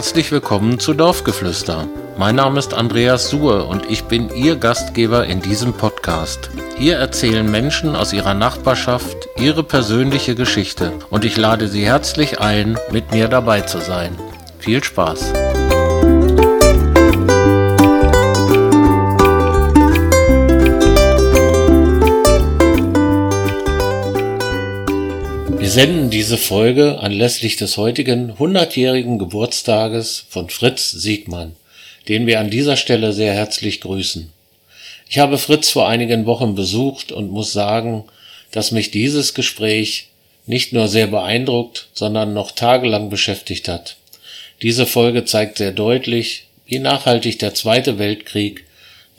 Herzlich willkommen zu Dorfgeflüster. Mein Name ist Andreas Suhr und ich bin Ihr Gastgeber in diesem Podcast. Hier erzählen Menschen aus ihrer Nachbarschaft ihre persönliche Geschichte und ich lade Sie herzlich ein, mit mir dabei zu sein. Viel Spaß! Wir senden diese Folge anlässlich des heutigen 100-jährigen Geburtstages von Fritz Siegmann, den wir an dieser Stelle sehr herzlich grüßen. Ich habe Fritz vor einigen Wochen besucht und muss sagen, dass mich dieses Gespräch nicht nur sehr beeindruckt, sondern noch tagelang beschäftigt hat. Diese Folge zeigt sehr deutlich, wie nachhaltig der Zweite Weltkrieg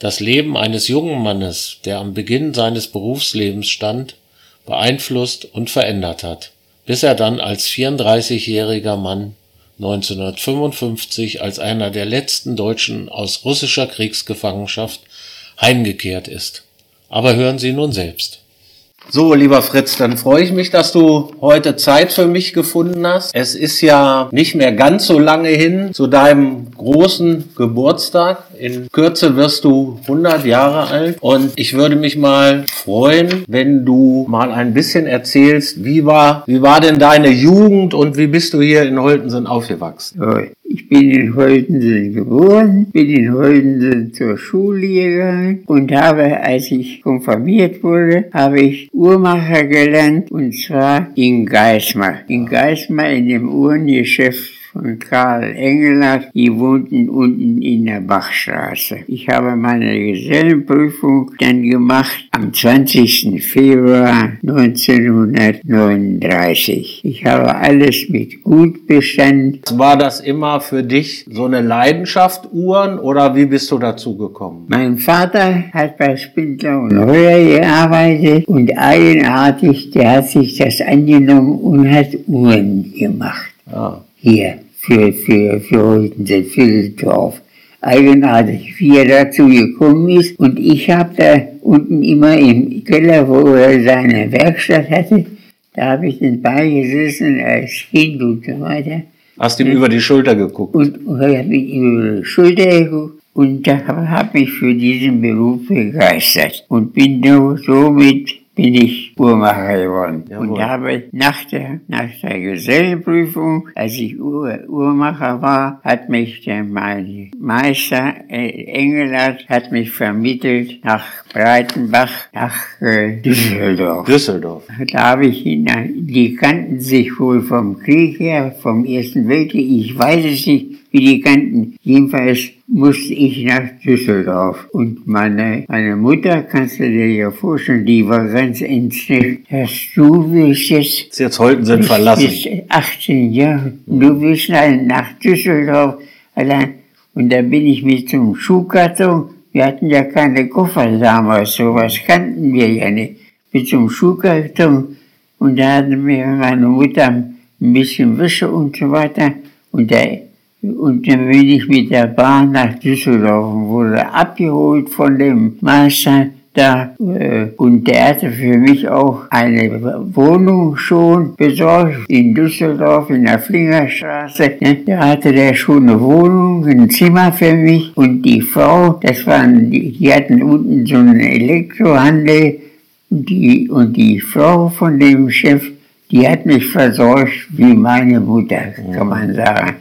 das Leben eines jungen Mannes, der am Beginn seines Berufslebens stand, beeinflusst und verändert hat, bis er dann als 34-jähriger Mann 1955 als einer der letzten Deutschen aus russischer Kriegsgefangenschaft heimgekehrt ist. Aber hören Sie nun selbst. So, lieber Fritz, dann freue ich mich, dass du heute Zeit für mich gefunden hast. Es ist ja nicht mehr ganz so lange hin zu deinem großen Geburtstag. In Kürze wirst du 100 Jahre alt und ich würde mich mal freuen, wenn du mal ein bisschen erzählst, wie war, wie war denn deine Jugend und wie bist du hier in Holtensen aufgewachsen? Ich bin in Holtensen geboren, bin in Holtensen zur Schule gegangen und habe, als ich konfirmiert wurde, habe ich Uhrmacher gelernt und zwar in Geismar. In Geismar in dem Uhrengeschäft von Karl Engelert, die wohnten unten in der Bachstraße. Ich habe meine Gesellenprüfung dann gemacht am 20. Februar 1939. Ich habe alles mit gut bestanden. War das immer für dich so eine Leidenschaft, Uhren, oder wie bist du dazu gekommen? Mein Vater hat bei Spindler und Röhr gearbeitet und eigenartig, der hat sich das angenommen und hat Uhren gemacht. Ja hier für, für, für für das Dorf. Eigenartig, wie er dazu gekommen ist. Und ich habe da unten immer im Keller, wo er seine Werkstatt hatte, da habe ich den beigesessen als Kind und so weiter. Hast ihm über die Schulter geguckt? Und, und habe ihm über die Schulter geguckt und da habe mich für diesen Beruf begeistert und bin somit bin ich Uhrmacher geworden Jawohl. und habe nach der, nach der Gesellenprüfung, als ich Uhr, Uhrmacher war, hat mich der, mein Meister äh, Engelert hat mich vermittelt nach Breitenbach, nach äh, Düsseldorf. Düsseldorf. Da habe ich ihn, die kannten sich wohl vom Krieg her, vom Ersten Weltkrieg, ich weiß es nicht, wie die kannten. Jedenfalls musste ich nach Düsseldorf. Und meine, meine Mutter, kannst du dir ja vorstellen, die war ganz entsetzt, dass du willst jetzt... Jetzt heute sind verlassen. Bis 18 Jahre. Du willst nach Düsseldorf allein. Und da bin ich mit zum Schuhkarton. Wir hatten ja keine Koffer damals, sowas kannten wir ja nicht. Mit zum Schuhkarton. Und da hatte mir meine Mutter ein bisschen Wäsche und so weiter. Und der und dann bin ich mit der Bahn nach Düsseldorf und wurde abgeholt von dem Meister da. Äh, und der hatte für mich auch eine Wohnung schon besorgt in Düsseldorf in der Flingerstraße. Da hatte der schon eine Wohnung, ein Zimmer für mich. Und die Frau, das waren, die hatten unten so einen Elektrohandel. Die, und die Frau von dem Chef, die hat mich versorgt wie meine Mutter, kann man sagen.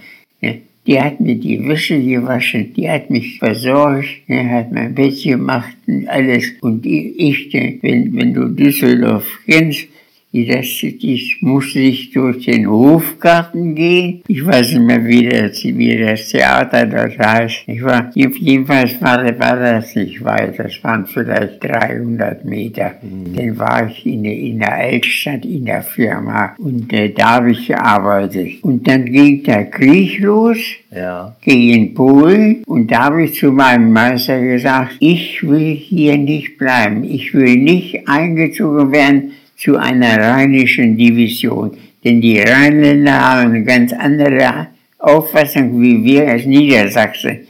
Die hat mir die Wäsche gewaschen, die hat mich versorgt, die hat mein Bett gemacht und alles. Und ich, wenn, wenn du Düsseldorf kennst, das, ich musste ich durch den Hofgarten gehen. Ich weiß nicht mehr, wie das, wie das Theater das heißt. Ich war, jedenfalls war, war das nicht weit. Das waren vielleicht 300 Meter. Mhm. Dann war ich in, in der Altstadt in der Firma und äh, da habe ich gearbeitet. Und dann ging der Krieg los. Ja. gegen Polen und da habe ich zu meinem Meister gesagt, ich will hier nicht bleiben, ich will nicht eingezogen werden zu einer rheinischen Division. Denn die Rheinländer haben eine ganz andere Auffassung wie wir als Niedersachsen.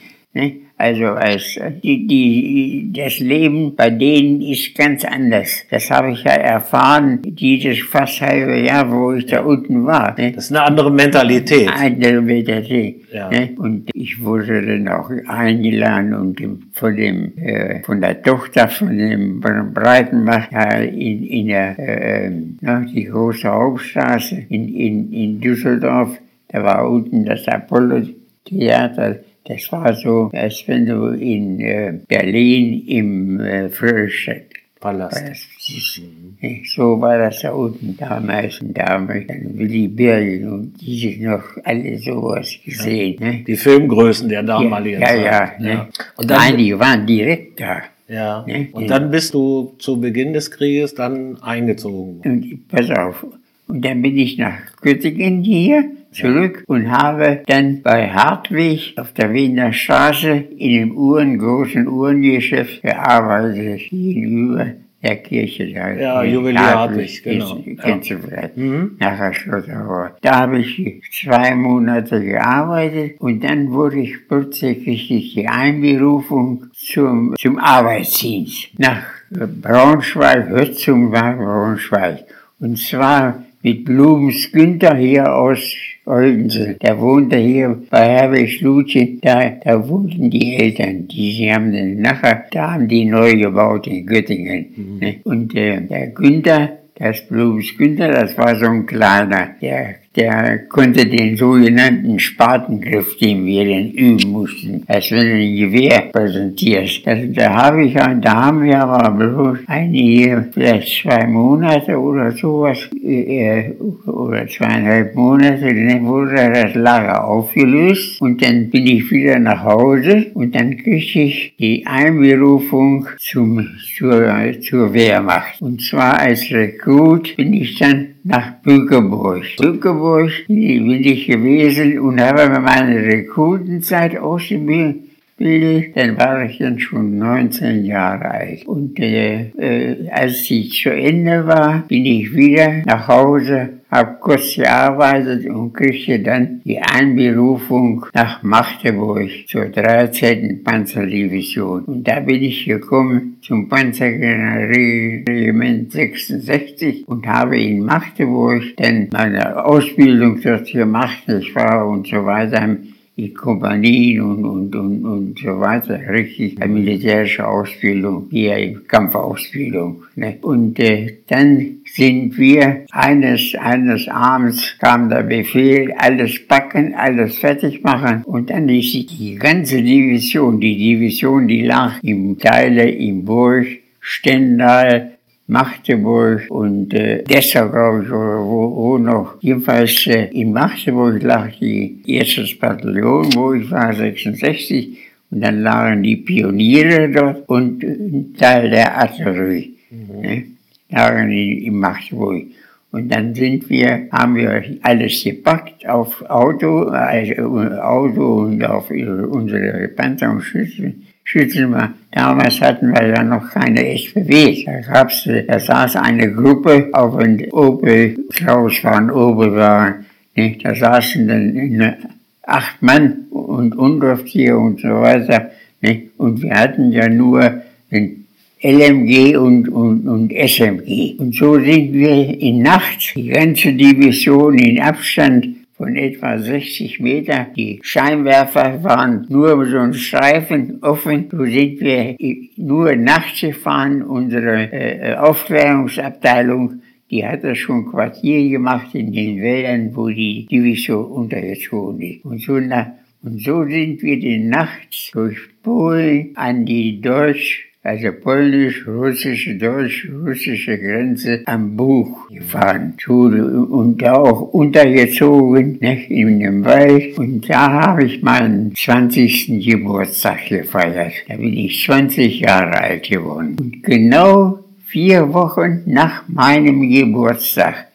Also als die, die, das Leben bei denen ist ganz anders. Das habe ich ja erfahren, dieses fast halbe Jahr, wo ich da unten war. Ne? Das ist eine andere Mentalität. Eine andere Mentalität. Ja. Ne? Und ich wurde dann auch eingeladen und von dem, äh, von der Tochter von dem ja, in, in der, äh, na, die große Hauptstraße in, in, in Düsseldorf. Da war unten das Apollo-Theater das war so, als wenn du in äh, Berlin im äh, Friedrichstadtpalast. Mhm. So war das da unten damals. Und da haben wir dann Willy Birgen und diese noch alle sowas gesehen. Ja. Ne? Die Filmgrößen der damaligen ja, Zeit. Ja, ja. Ne? Und dann, Nein, die waren direkt da. Ja. Ne? Und dann bist du zu Beginn des Krieges dann eingezogen. Und pass auf. Und dann bin ich nach Göttingen hier zurück und habe dann bei Hartwig auf der Wiener Straße in dem Uhren, großen Uhrengeschäft gearbeitet, gegenüber der Kirche da. Ja, Juwelier Hartwig, genau. Kennst du vielleicht? Mhm. Nachher Schlotterrohr. Da habe ich zwei Monate gearbeitet und dann wurde ich plötzlich die Einberufung zum, zum Arbeitsdienst nach Braunschweig, Hötzung war Braunschweig. Und zwar mit Blumens Günther hier aus Oldense. Der wohnte hier bei Herwig Schlutchen. Da, da wohnten die Eltern. Die, sie haben dann nachher, da haben die neu gebaut in Göttingen. Mhm. Ne? Und äh, der Günther, das Blumens Günther, das war so ein kleiner, der der konnte den sogenannten Spatengriff, den wir dann üben mussten, als wenn du ein Gewehr präsentierst. Das, da habe ich, da haben wir aber bloß einige, vielleicht zwei Monate oder sowas, äh, oder zweieinhalb Monate, dann wurde das Lager aufgelöst und dann bin ich wieder nach Hause und dann kriegte ich die Einberufung zum, zur, zur Wehrmacht. Und zwar als Rekrut bin ich dann nach Bückeburg. Bückeburg bin ich gewesen und habe meine Rekrutenzeit ausgebildet. Dann war ich dann schon 19 Jahre alt. Und äh, äh, als sie zu Ende war, bin ich wieder nach Hause habe kurz gearbeitet und kriegte dann die Einberufung nach Magdeburg zur 13. Panzerdivision. Und da bin ich gekommen zum Panzerregiment 66 und habe in Magdeburg dann meine Ausbildung dort gemacht. Ich war und so weiter die Kompanien und, und, und, und so weiter, richtig militärische Ausbildung, hier Kampfausbildung. Ne? Und äh, dann sind wir eines, eines Abends kam der Befehl, alles packen, alles fertig machen und dann ist die ganze Division, die Division, die lag im Teile, im Burg, Stendal, Magdeburg und äh, Dessau, glaube ich, oder wo, wo noch. Jedenfalls äh, in Magdeburg lag die erste Bataillon, wo ich war, 66. Und dann lagen die Pioniere dort und ein Teil der Artillerie. Mhm. Ne, lagen in, in Magdeburg. Und dann sind wir, haben wir alles gepackt auf Auto, also Auto und auf unsere Panzer und Schützen Schützen wir. Damals hatten wir ja noch keine SPW. Da gab's, da saß eine Gruppe auf ein Opel, Klaus war ein Opel, war, nicht? da saßen dann acht Mann und Unteroffizier und so weiter. Nicht? Und wir hatten ja nur ein LMG und, und, und SMG. Und so sind wir in Nacht, die ganze Division in Abstand von etwa 60 Meter. Die Scheinwerfer waren nur so ein Streifen offen. So sind wir nur nachts gefahren. Unsere äh, Aufklärungsabteilung, die hat das schon Quartier gemacht in den Wäldern, wo die Division untergezogen ist. Und so, und so sind wir den nachts durch Polen an die Deutsch also polnisch-russische, deutsch-russische Grenze am Buch gefahren. Und da auch untergezogen ne, in dem Wald. Und da habe ich meinen 20. Geburtstag gefeiert. Da bin ich 20 Jahre alt geworden. Und genau vier Wochen nach meinem Geburtstag,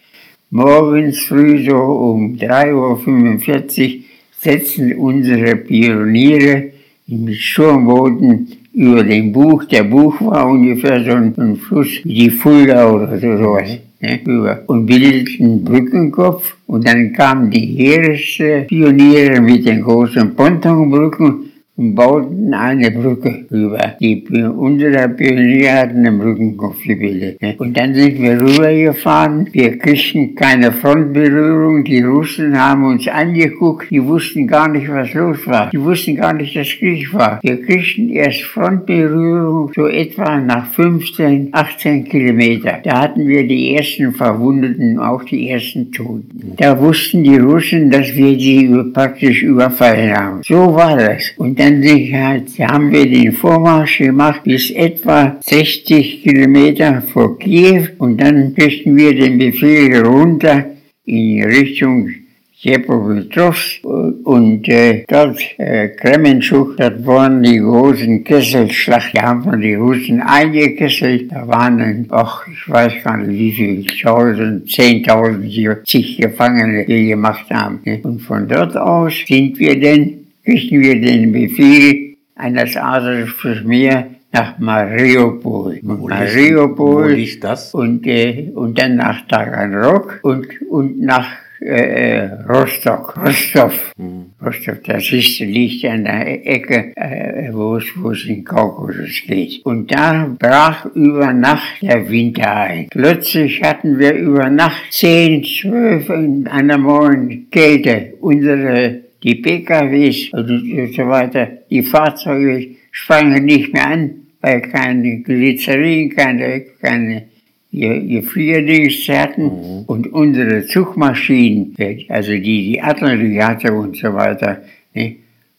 morgens früh so um 3.45 Uhr, setzen unsere Pioniere im Sturmboden über dem Buch. Der Buch war ungefähr so ein, Fluss wie die Fulda oder so, sowas. Ne, über, und bildeten Brückenkopf und dann kamen die Heerespioniere mit den großen Pontonbrücken und bauten eine Brücke rüber. Die, unsere Pioniere hatten eine Brückenkopf gebildet. Ne? Und dann sind wir rübergefahren. Wir kriegten keine Frontberührung. Die Russen haben uns angeguckt. Die wussten gar nicht, was los war. Die wussten gar nicht, dass Krieg war. Wir kriegten erst Frontberührung so etwa nach 15, 18 Kilometer. Da hatten wir die ersten Verwundeten, auch die ersten Toten. Da wussten die Russen, dass wir sie praktisch überfallen haben. So war das. Und dann haben wir den Vormarsch gemacht bis etwa 60 Kilometer vor Kiew und dann kriegten wir den Befehl runter in Richtung Jepowitowsk und äh, dort äh, Kremenchuk, dort waren die großen Kesselschlacht, da haben die Russen eingekesselt, da waren dann, ach, ich weiß gar nicht wie viel, tausend, zehntausend, zig Gefangene, die gemacht haben. Ne? Und von dort aus sind wir dann, kriegten wir den Befehl eines Adels fürs Meer nach Mariupol. Wo Mariupol. Liegt, das? Und, äh, und dann nach Taganrog und, und nach äh, Rostock, Rostov. Mhm. Rostov, das ist, liegt an der Ecke, äh, wo es, wo es in Kaukasus geht. Und da brach über Nacht der Winter ein. Plötzlich hatten wir über Nacht 10, 12 in einer Morgen Kälte. Unsere, die PKWs und so weiter, die Fahrzeuge sprangen nicht mehr an, weil keine Glycerin, keine, keine Fliegerdienst hatten mhm. und unsere Zugmaschinen, also die die Artillerie hatte und so weiter, ne?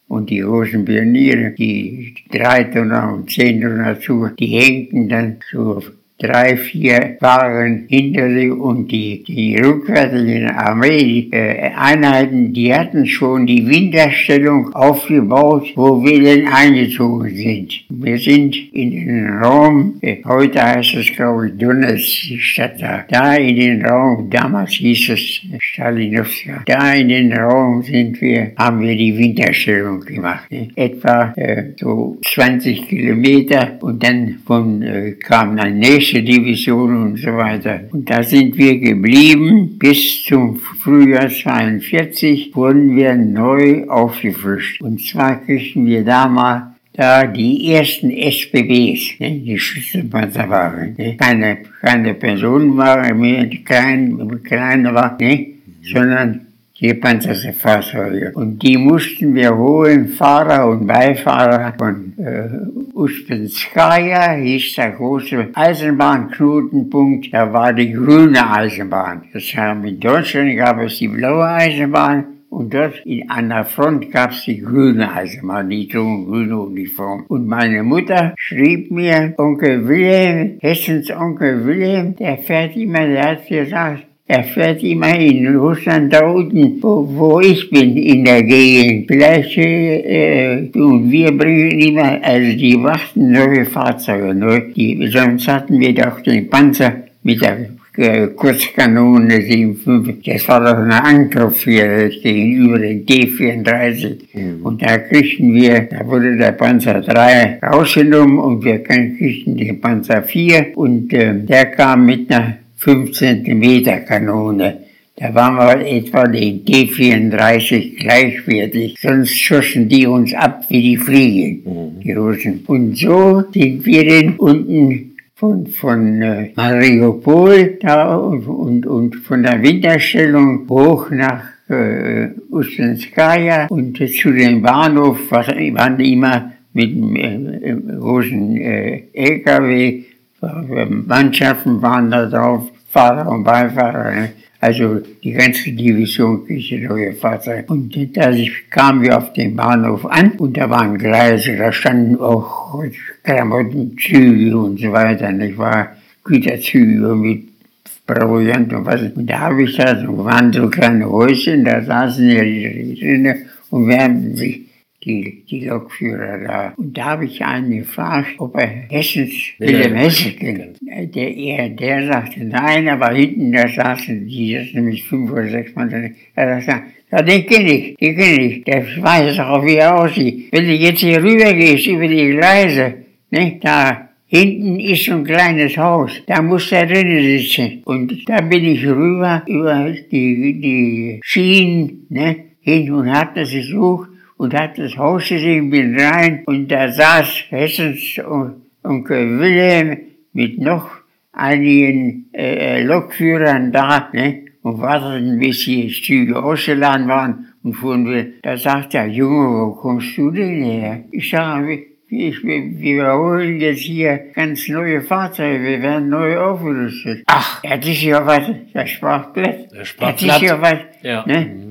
und die großen Pioniere, die drei Tonner und zehn Tonner Zug, die hängten dann so drei, vier waren hinter sich und die, die rückwärtigen Armee-Einheiten, die hatten schon die Winterstellung aufgebaut, wo wir denn eingezogen sind. Wir sind in den Raum, äh, heute heißt es glaube ich Donetsk, die Stadt da, da in den Raum, damals hieß es Stalinowska, da in den Raum sind wir, haben wir die Winterstellung gemacht. Ne? Etwa äh, so 20 Kilometer und dann von, äh, kam ein nächstes Deutsche Division und so weiter. Und da sind wir geblieben. Bis zum Frühjahr 42 wurden wir neu aufgefrischt. Und zwar kriegten wir damals da die ersten SPBs, ne, die Schützenpanzerwagen, ne, keine, keine Personenwagen mehr, klein, kleine war, ne, sondern gepanzerte Fahrzeuge. Und die mussten wir holen, Fahrer und Beifahrer von äh, Uspenskaya, hieß der große Eisenbahnknotenpunkt, da war die grüne Eisenbahn. Das haben in Deutschland gab es die blaue Eisenbahn und dort in, an der Front gab es die grüne Eisenbahn, die trugen grüne Uniform. Und meine Mutter schrieb mir, Onkel Wilhelm, Hessens Onkel Wilhelm, der fährt immer, der hat gesagt, er fährt immer in Russland da unten, wo, wo ich bin, in der Gegend. Vielleicht, äh, und wir bringen immer, also die warten neue Fahrzeuge, ne? die, sonst hatten wir doch den Panzer mit der äh, Kurzkanone 7,5. Das war doch eine Angriff hier gegenüber den D34. Mhm. Und da kriegten wir, da wurde der Panzer 3 rausgenommen und wir kriegten den Panzer 4 und äh, der kam mit einer 5 cm Kanone. Da waren wir etwa den T-34 gleichwertig, sonst schossen die uns ab wie die Fliegen, mhm. die Russen. Und so sind wir dann unten von, von äh, Mariupol da und, und, und von der Winterstellung hoch nach äh, Ustenskaya und zu dem Bahnhof, was waren immer mit dem äh, großen äh, LKW Mannschaften waren da drauf, Fahrer und Beifahrer. Ne? Also die ganze Division kriegte neue Fahrzeuge. Und da kamen wir auf den Bahnhof an und da waren Gleise, da standen auch Klamotten, Züge und so weiter. Nicht wahr? Güterzüge mit Proviant und was. Und da habe ich da so, waren so kleine Häuschen, da saßen ja die drinnen und wärmten sich die, die Lokführer da. Und da habe ich einen gefragt, ob er Hessens, Wilhelm Hesse kennt. Der, er, der sagte nein, aber hinten da saßen die, das nämlich fünf oder sechs Mann. Er sagte, ja, den kenne ich, den kenne ich. Der weiß auch, wie er aussieht. Wenn du jetzt hier rüber gehst, über die Gleise, ne, da Hinten ist so ein kleines Haus, da muss er drinnen sitzen. Und da bin ich rüber über die, die Schienen, ne, hin und hab das gesucht und hat das Haus gesehen, bin rein und da saß Hessens Onkel Wilhelm mit noch einigen äh, Lokführern da ne, und warteten, bis die Züge ausgeladen waren und fuhren wir. Da sagt der Junge, wo kommst du denn her? Ich sage, ich, wir, holen jetzt hier ganz neue Fahrzeuge, wir werden neu aufgerüstet. Ach, er hat sich ja was, der sprach glatt. Der sprach Er hat sich ja was, Ja. ne?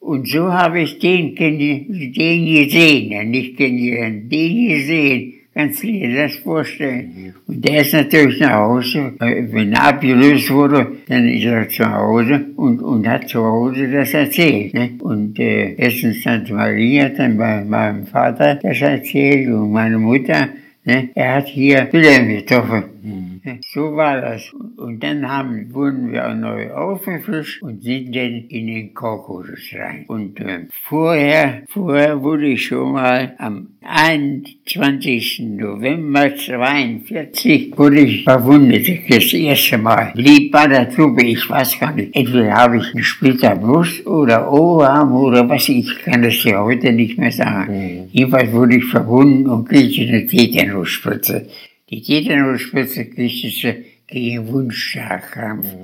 Mhm. Und so habe ich den, den gesehen, nicht kennengelernt, den gesehen. Kannst du dir das vorstellen? Und der ist natürlich nach Hause, äh, wenn er abgelöst wurde, dann ist er zu Hause und, und hat zu Hause das erzählt. Ne? Und äh, erstens Tante Marie hat dann bei meinem Vater das erzählt und meine Mutter. Ne? Er hat hier Wilhelm getroffen. Ne? So war das. Und dann haben, wurden wir auch neu aufgefrischt und sind dann in den Kaukasus rein. Und äh, vorher, vorher wurde ich schon mal am 21. November 42 wurde ich verwundet. Das erste Mal. Blieb bei der Truppe, ich weiß gar nicht. Entweder habe ich einen Splitter Brust oder Ohrarm oder was, ich kann das ja heute nicht mehr sagen. Jedenfalls wurde ich verwunden und kriegte eine Tetanusspritze. Die Tetanusspritze kriegte sie gegen Wundstarkrampf.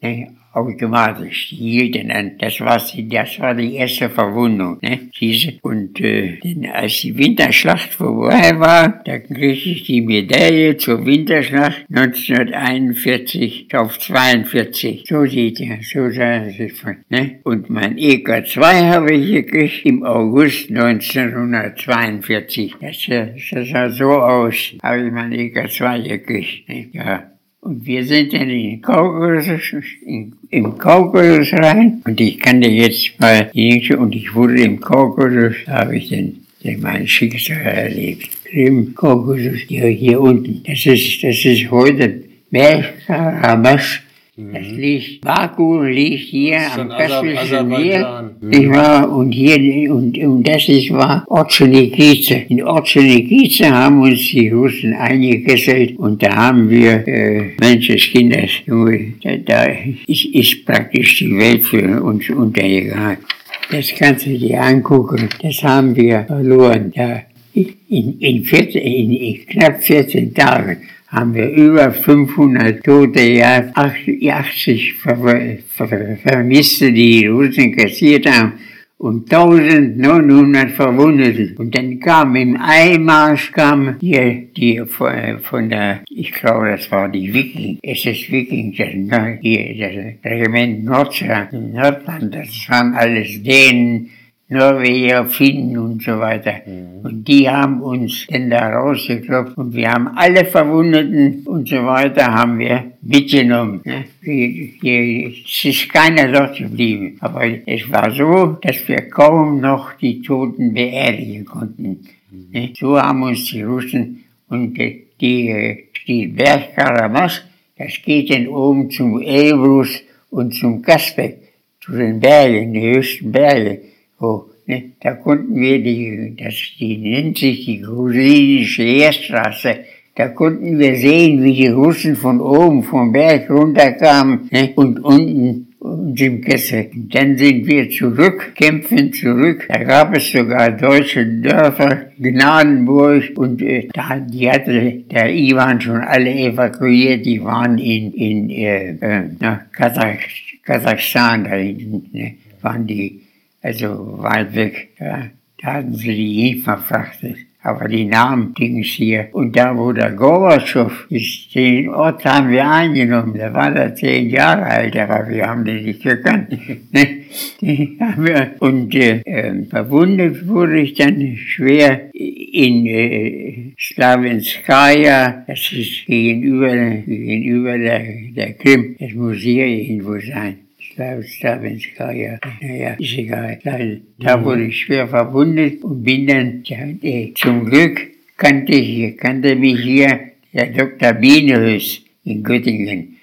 Ne, automatisch. Hielten dann. Das war, sie- das war die erste Verwundung. Ne? Diese. Und äh, denn als die Winterschlacht vorbei war, da kriegte ich die Medaille zur Winterschlacht 1941 auf 42. So sieht er, so sah er sich von. Ne? Und mein EK2 habe ich gekriegt im August 1942. Das, äh, das sah so aus, habe ich mein EK2 gekriegt. Ne? Ja. Und wir sind in den Kaukasus, in, im Kaukasus rein. Und ich kann dir jetzt mal, die- und ich wurde im Kaukasus, da habe ich dann, dann mein Schicksal erlebt. Im Kaukasus, hier, hier unten. Das ist, das ist heute Bergkaramasch. Das liegt, Baku liegt hier am Kaspischen Meer. Aserbaidschan. Ich war, und hier, und, und das ist, war Ortschenikice. In Ortschenikice haben uns die Russen eingekesselt und da haben wir, äh, Menschenskinder, da, da ist, ist praktisch die Welt für uns untergegangen. Das kannst du dir angucken, das haben wir verloren. Da, in, in, 14, in, in knapp 14 Tagen haben wir über 500 Tote, ja, 80 Ver Ver Ver Vermisste, die Russen kassiert haben und 1900 Verwundete. Und dann kam im Einmarsch kam hier die von, von der, ich glaube, das war die Viking, SS Viking, das, ne, hier, das Regiment Nordschland, Nordland, das waren alles Dänen, Norweger, Finnen und so weiter. Und die haben uns dann da rausgeklopft und wir haben alle Verwundeten und so weiter haben wir mitgenommen. Ne? Wir- wir- Es ist keiner dort geblieben. Aber es war so, dass wir kaum noch die Toten beerdigen konnten. Ne? So haben uns die Russen und die, die Bergkaramasch, das geht dann oben zum Elbrus und zum Kasbeck, zu den Bergen, die höchsten Berge. Wo, ne? Da konnten wir die, das, die nennt sich die grusinische Heerstraße, da konnten wir sehen, wie die Russen von oben vom Berg runterkamen ne? und unten uns im Kessel. Dann sind wir zurück, kämpfen zurück. Da gab es sogar deutsche Dörfer, Gnadenburg und äh, da, die hatte der Iwan schon alle evakuiert. Die waren in, in äh, äh, na, Kasach, Kasachstan da hinten, ne? waren die also weit weg. Ja. Da hatten sie die hin verfrachtet. Aber die Namen Dings hier. Und da, wo der Gorbatschow ist, den Ort haben wir eingenommen. Da war er zehn Jahre alt, aber wir haben den nicht gekannt. Ne? Und äh, äh, verwundet wurde ich dann schwer in äh, Slavenskaya, das ist gegenüber, gegenüber der, der Krim. Das muss hier irgendwo sein. Slav- Slavenskaya, naja, ist egal. Da, da wurde ich schwer verwundet und bin dann, äh, zum Glück kannte, ich, kannte mich hier der Dr. Bienehös in Göttingen.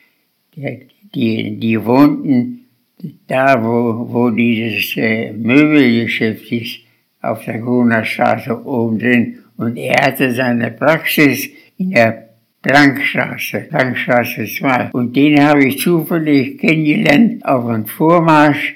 Der, die, die wohnten da, wo, wo dieses äh, Möbelgeschäft ist, auf der Gruner Straße oben drin. Und er hatte seine Praxis in der Langstraße, Langstraße 2. Und den habe ich zufällig kennengelernt auf einem Vormarsch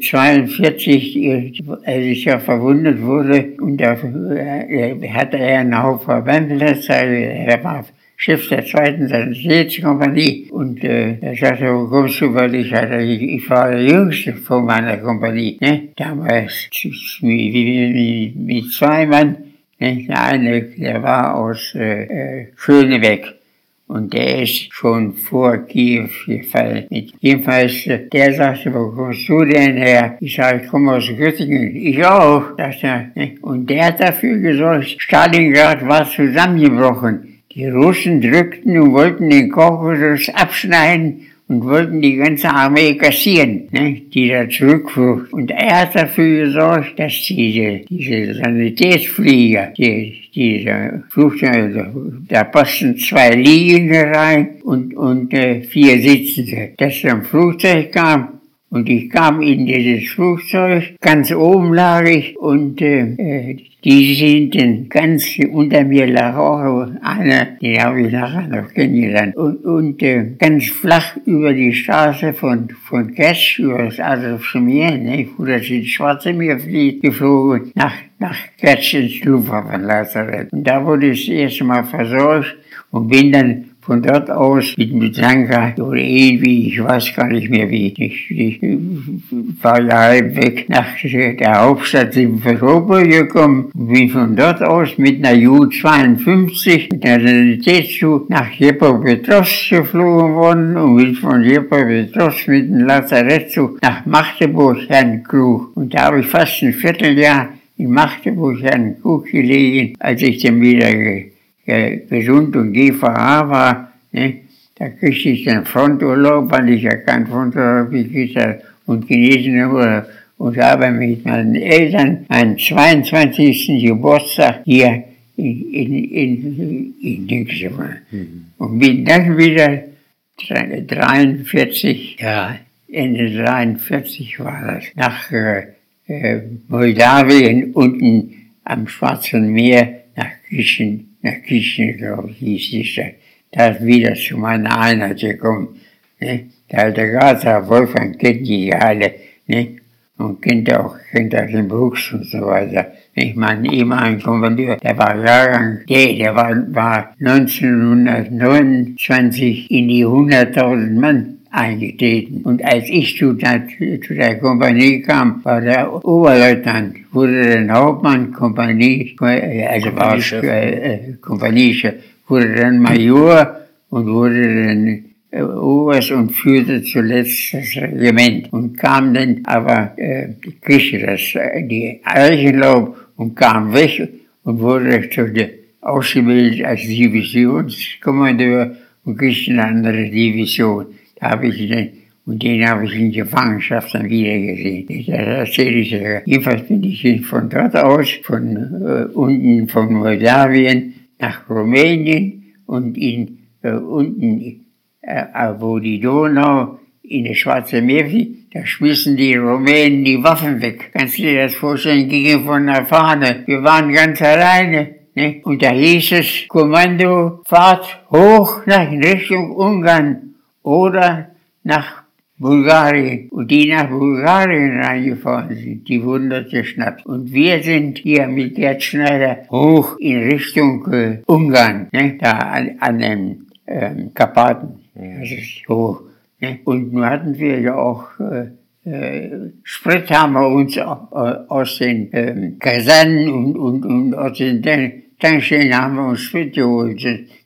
42, als ich ja verwundet wurde. Und da äh, hatte er einen Haufen Bandplätze, er war Chef der zweiten Sanitätskompanie. Und äh, er sagte, wo kommst du? Weil ich, hatte, ich, ich war der Jüngste von meiner Kompanie. Ne? Damals mit, mit, mit zwei Mann. Der eine, der war aus äh, äh Schönebeck. Und der ist schon vor Kiew gefallen. Jedenfalls, äh, der sagte, wo kommst du denn her? Ich sage, ich komme aus Göttingen. Ich auch, sagte er. Und der hat dafür gesorgt, Stalingrad war zusammengebrochen. Die Russen drückten und wollten den Kaukasus abschneiden und wollten die ganze Armee kassieren, ne, die da zurückfuhr. Und er hat dafür gesorgt, dass diese, diese Sanitätsflieger, die, diese Flugzeuge, da passten zwei Liegende rein und, und äh, vier Sitzende. Dass ein Flugzeug kam und ich kam in dieses Flugzeug, ganz oben lag ich und äh, die sind ganz unter mir lag auch einer, den habe ich nachher noch kennengelernt. Und, und äh, ganz flach über die Straße von, von Ketsch, über das Adolfsche Meer, ne, wo das ins Schwarze Meer fliegt, geflogen, nach, nach Ketsch ins Luftwaffenlazarett. Und da wurde ich das erste Mal versorgt und bin dann von dort aus mit Mitanka oder irgendwie, ich weiß gar nicht mehr wie. Ich, ich war ja halb weg nach der Hauptstadt Simferopol gekommen bin von dort aus mit einer Ju-52 mit einer Sanitätszug nach Jepopetrovsk geflogen worden und bin von Jepopetrovsk mit dem Lazarettzug nach Magdeburg Herrn. Und da habe ich fast ein Vierteljahr in Magdeburg Herrn Krug gelegen, als ich dann wieder gesund und GVH war, ne, da kriegte ich den Fronturlaub, weil ich ja keinen Fronturlaub gekriegt habe und Genesenurlaub und habe mit meinen Eltern meinen 22. Geburtstag hier in, in, in, in. Mhm. Und bin dann wieder 43, ja, Ende 43 war das, nach äh, Moldawien unten am Schwarzen Meer nach Griechenland nach Kirchen, glaube ich, hieß es, da ist wieder zu meiner Einheit gekommen. Ne? Der alte Grazer Wolfgang kennt die alle, ne? und kennt auch, kennt auch den Brooks und so weiter. Ich meine, ehemaligen Kommandeur, der war Jahrgang, der, der war, war 1929 in die 100.000 Mann eingetreten. Und als ich zu der, zu der Kompanie kam, war der Oberleutnant, wurde dann Hauptmann, Kompanie, also war äh, Kompaniechef, wurde dann Major und wurde dann äh, Oberst und führte zuletzt das Regiment und kam dann aber, äh, kriegte das, äh, die Eichenlaub und kam weg und wurde zu der, ausgebildet als Divisionskommandeur und kriegte eine andere Division habe ich den, und den habe ich in Gefangenschaft dann wieder gesehen. Das erzähle ich ja. Jedenfalls bin ich von dort aus, von äh, unten von Moldawien nach Rumänien und in, äh, unten, äh, wo die Donau in das Schwarze Meer fiel, da schmissen die Rumänen die Waffen weg. Kannst du dir das vorstellen? Gingen von der Fahne. Wir waren ganz alleine. Ne? Und da hieß es, Kommando, Fahrt hoch nach Richtung Ungarn oder nach Bulgarien. Und die nach Bulgarien reingefahren sind, die wurden geschnappt. Und wir sind hier mit Gerd Schneider hoch in Richtung äh, Ungarn, ne, da an, an den ähm, Karpaten. Das ist hoch. Ne? Und nun hatten wir ja auch äh, äh, Sprit haben wir uns äh, aus den ähm, Kasernen und, und, und aus den Tankstellen haben wir uns Sprit geholt.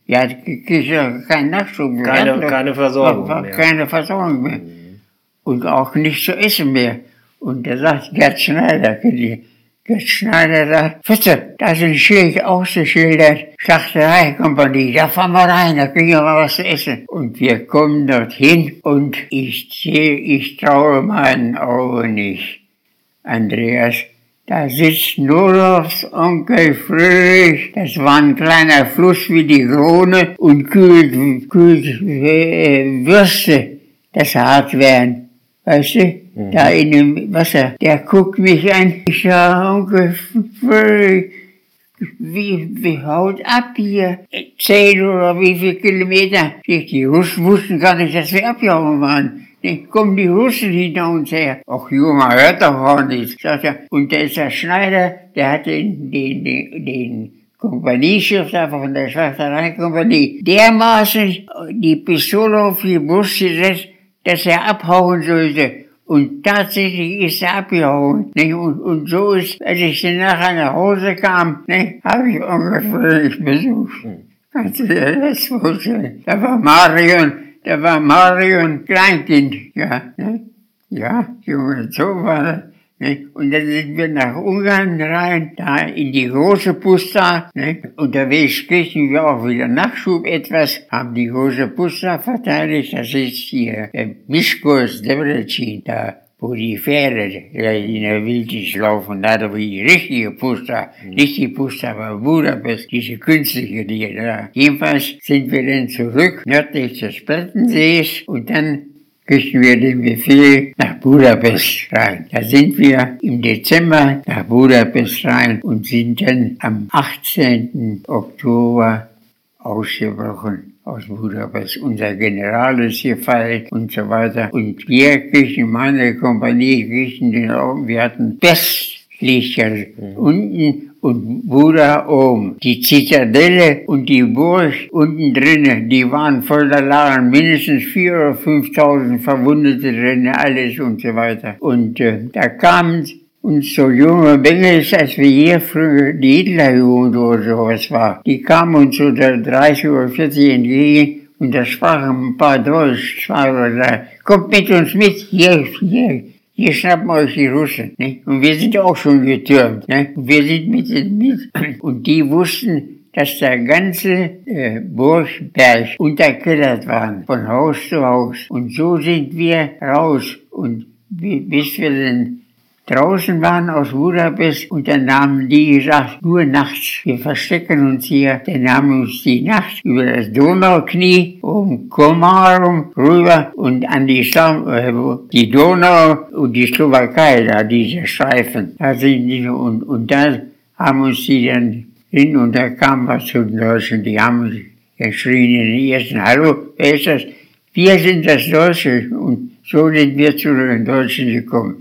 Ja, kriegst ja keinen Nachschub mehr. Keine, keine Versorgung mehr. Keine Versorgung mehr. Mhm. Und auch nicht zu essen mehr. Und da sagt Gerd Schneider, Gerd Schneider sagt, Fitze, da sind Schild ausgeschildert, Schlachtereikompanie, da fahren wir rein, da kriegen wir was zu essen. Und wir kommen dorthin und ich sehe, ich traue meinen Augen nicht. Andreas, da sitzt Nolofs Onkel Friedrich, das war ein kleiner Fluss wie die Krone und kühlt, kühlt äh, Würste, dass sie hart werden. Weißt du? Mhm. Da in dem Wasser. Der guckt mich an. Ich sag, Onkel Friedrich, wie, wie haut ab hier? Zehn oder wie viele Kilometer? Die Russen wussten gar nicht, dass wir abgehauen waren. Dann kommen die Russen hinter uns her. Ach Junge, hört doch auch nicht. Sagt er. Und der ist der Schneider, der hat den, den, den, den Kompaniechef da von der Schlachterei-Kompanie dermaßen die Pistole auf die Brust gesetzt, dass er abhauen sollte. Und tatsächlich ist er abgehauen. Nicht? Und, und so ist, als ich dann nachher nach Hause kam, habe ich ungefähr besucht. Kannst du dir das vorstellen? Da war Marion, da war Marion Kleinkind, ja. Ne? Ja, Junge, so war das. Ne? Und dann sind wir nach Ungarn rein, da in die große Pusta. Ne? Unterwegs kriegen wir auch wieder Nachschub etwas, haben die große Pusta verteidigt. Das ist hier der Mischkurs Debrecin, da wo die Pferde in der Wildnis laufen, da wo die richtige Pusta, nicht die Pusta, aber Budapest, diese künstliche, die da. Jedenfalls sind wir dann zurück nördlich des Plattensees und dann kriegen wir den Befehl nach Budapest rein. Da sind wir im Dezember nach Budapest rein und sind dann am 18. Oktober ausgebrochen aus Budapest. Unser General ist gefallen und so weiter. Und wir kriegen, meine Kompanie kriegen den Raum, wir hatten Bestlichter mhm. unten und Buda oben. Die Zitadelle und die Burg unten drinnen, die waren voller Lagen, mindestens 4.000 oder 5.000 Verwundete drinnen, alles und so weiter. Und äh, da kamen uns so junge Bengels, als wir hier früher die Hitlerjugend oder sowas war, die kamen uns so 30 oder 40 entgegen und da sprachen ein paar Deutsch, zwei oder drei. Kommt mit uns mit, hier, hier, hier schnappen euch die Russen. Ne? Und wir sind auch schon getürmt. Ne? Und wir sind mit, mit. Und die wussten, dass der ganze äh, Burgberg unterkellert war, von Haus zu Haus. Und so sind wir raus. Und bis wir dann draußen waren aus Budapest und dann haben die gesagt, nur nachts, wir verstecken uns hier. Dann haben uns die Nacht über das Donauknie um Komarum rüber und an die, Sam äh, die Donau und die Slowakei, da diese Streifen. Da sind die, und, und da haben uns die dann hin und da kam was zu den Deutschen, die haben geschrien in den ersten, hallo, wer ist das? Wir sind das Deutsche und so sind wir zu den Deutschen gekommen.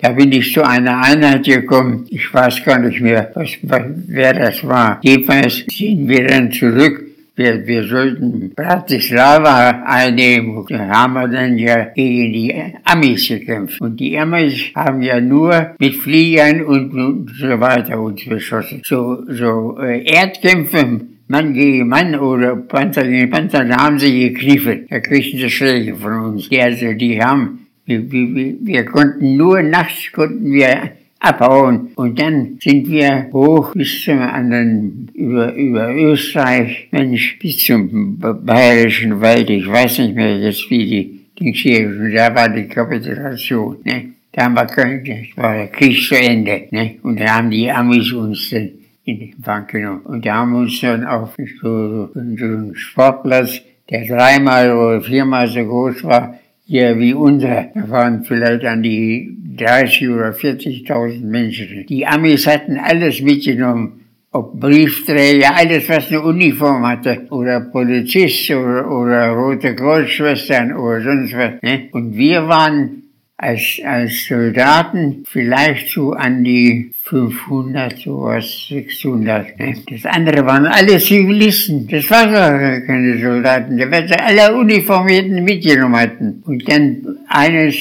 Da bin ich zu einer Einheit gekommen. Ich weiß gar nicht mehr, was, was, wer das war. Jedenfalls sind wir dann zurück. Wir, wir sollten Bratislava einnehmen. Da haben wir dann ja gegen die Amis gekämpft. Und die Amis haben ja nur mit Fliegern und, und so weiter uns beschossen. So, so äh, Erdkämpfe Mann gegen Mann oder Panzer gegen Panzer, da haben sie gekniffen. Da kriegten sie Schläge von uns. Die, also, die haben wir, wir, wir konnten nur nachts konnten wir abhauen. Und dann sind wir hoch bis zum anderen, über, über Österreich, Mensch, bis zum Bayerischen Wald. Ich weiß nicht mehr jetzt, wie die Dings hier, da war die Kapitulation, ne? Da haben wir können, das war der Krieg zu Ende, ne? Und da haben die Amis uns dann in den Bank genommen. Und da haben wir uns dann auf so, so einen Sportplatz, der dreimal oder viermal so groß war, ja, wie unser. Da waren vielleicht an die 30 oder 40.000 Menschen. Die Amis hatten alles mitgenommen. Ob Briefträger, alles was eine Uniform hatte. Oder Polizist oder, oder Rote Kreuzschwestern oder sonst was. Ne? Und wir waren als, als Soldaten vielleicht so an die 500, sowas, 600. Ne? Das andere waren alle Zivilisten. Das waren gar keine Soldaten. Die werden alle Uniformierten mitgenommen hatten. Und dann eines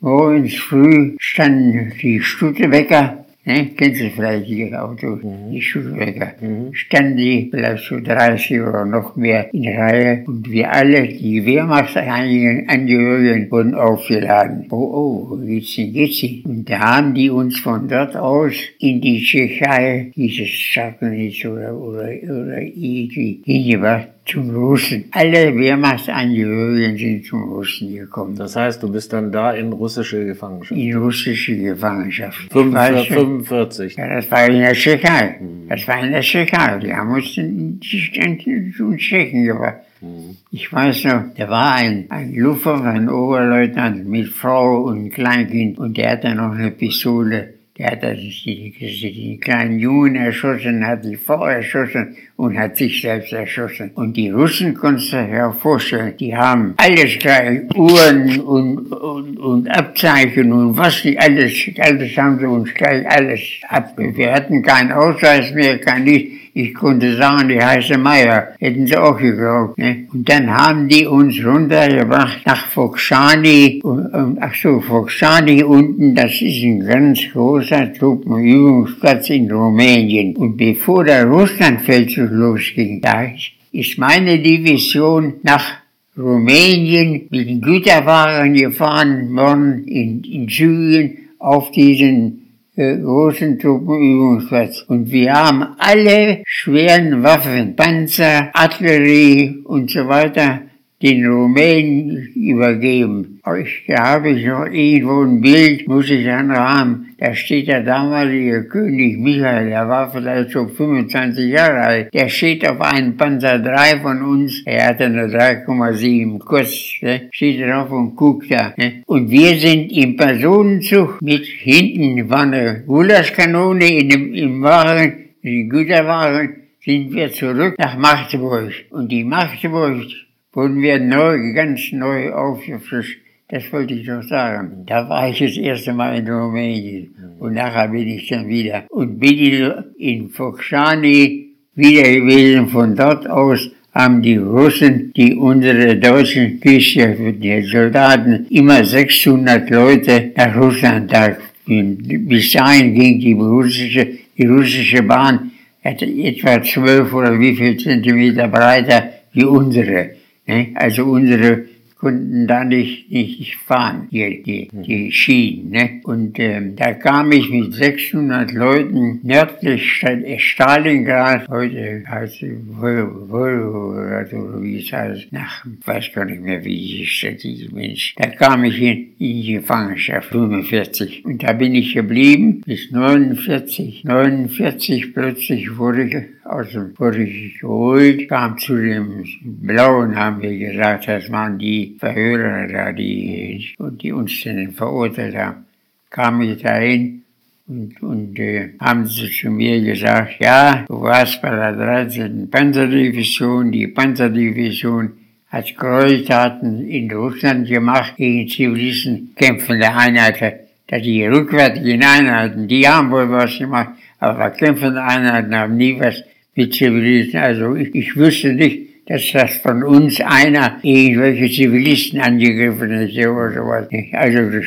morgens früh standen die Stutebecker Ne? Kennst du vielleicht mhm. die Schulwecker? Mhm. Standen die vielleicht so 30 oder noch mehr in Reihe und wir alle, die Wehrmachtsangehörigen, wurden aufgeladen. Oh, oh, wo geht's hin, geht's hin? Da haben die uns von dort aus in die Tschechei, dieses Schackenitz oder, oder, oder irgendwie hingebracht zum Russen. Alle Wehrmachtsangehörigen sind zum Russen gekommen. Das heißt, du bist dann da in russische Gefangenschaft? In russische Gefangenschaft. 45? 45. Ja, das war in der Tschechei. Mhm. Das war in der Tschechei. Die haben uns in die Tschechen gebracht. Ich weiß noch, da war ein, ein Luftwaffe, ein Oberleutnant mit Frau und Kleinkind und der hatte noch eine Pistole Der hat also die, die kleinen Jungen erschossen, hat die Frau erschossen und hat sich selbst erschossen. Und die Russen, konntest du dir vorstellen, die haben alles gleich, Uhren und, und, und Abzeichen und was nicht, alles, alles haben sie uns gleich alles abgegeben. Wir hatten keinen Ausweis mehr, kein Licht. Ich konnte sagen, die heiße Meier. Hätten sie auch geglaubt. Ne? Und dann haben die uns runtergebracht nach und, ach so, Fokshani unten, das ist ein ganz großer Truppenübungsplatz in Rumänien. Und bevor der Russlandfeldzug losging, da ist meine Division nach Rumänien mit den Güterwagen gefahren worden in, in Syrien auf diesen äh, großen Truppenübungsplatz. Und wir haben alle schweren Waffen, Panzer, Artillerie und so weiter den Rumänen übergeben. Da habe ich noch irgendwo ein Bild, muss ich anrahmen. Da steht der damalige König Michael, der war vielleicht so 25 Jahre alt. Der steht auf einem Panzer 3 von uns. Er hatte eine 3,7 kurz. Ne? Steht drauf und guckt da. Ne? Und wir sind im Personenzug mit hinten war eine Gulaschkanone in dem, im Wagen, im Güterwagen, sind wir zurück nach Magdeburg. Und die Magdeburg wurden wir neu, ganz neu aufgefrischt. Das wollte ich noch sagen. Da war ich das erste Mal in Rumänien. Und nachher bin ich dann wieder. Und bin in Fokshani wieder gewesen. Von dort aus haben die Russen, die unsere deutschen Küche, die Soldaten, immer 600 Leute nach Russland da. Bis dahin ging die russische, die russische Bahn etwa 12 oder wie viel Zentimeter breiter wie unsere. Ne? Also unsere konnten da nicht, nicht fahren, die, die, die Schienen. Ne? Und ähm, da kam ich mit 600 Leuten nördlich Stalingrad, heute heißt es Volvo, oder wie es heißt, nach, ich weiß gar nicht mehr, wie die Stadt ist, Mensch. Da kam ich in, in die Gefangenschaft, 45. Und da bin ich geblieben bis 49. 49 plötzlich wurde ich aus dem, wurde ich geholt, kam zu dem Blauen, haben wir gesagt, das waren die Verhörer da, die, die uns dann verurteilt haben, kam ich dahin und, und äh, haben sie zu mir gesagt, ja, du warst bei der 13. Panzerdivision, die Panzerdivision hat Gräueltaten in Russland gemacht gegen Zivilisten, kämpfende Einheiten. Dass die rückwärtigen Einheiten, die haben wohl was gemacht, aber kämpfende Einheiten haben nie was mit Zivilisten. Also ich, ich wüsste nicht, dass das von uns einer irgendwelche Zivilisten angegriffen hätte oder sowas. Also das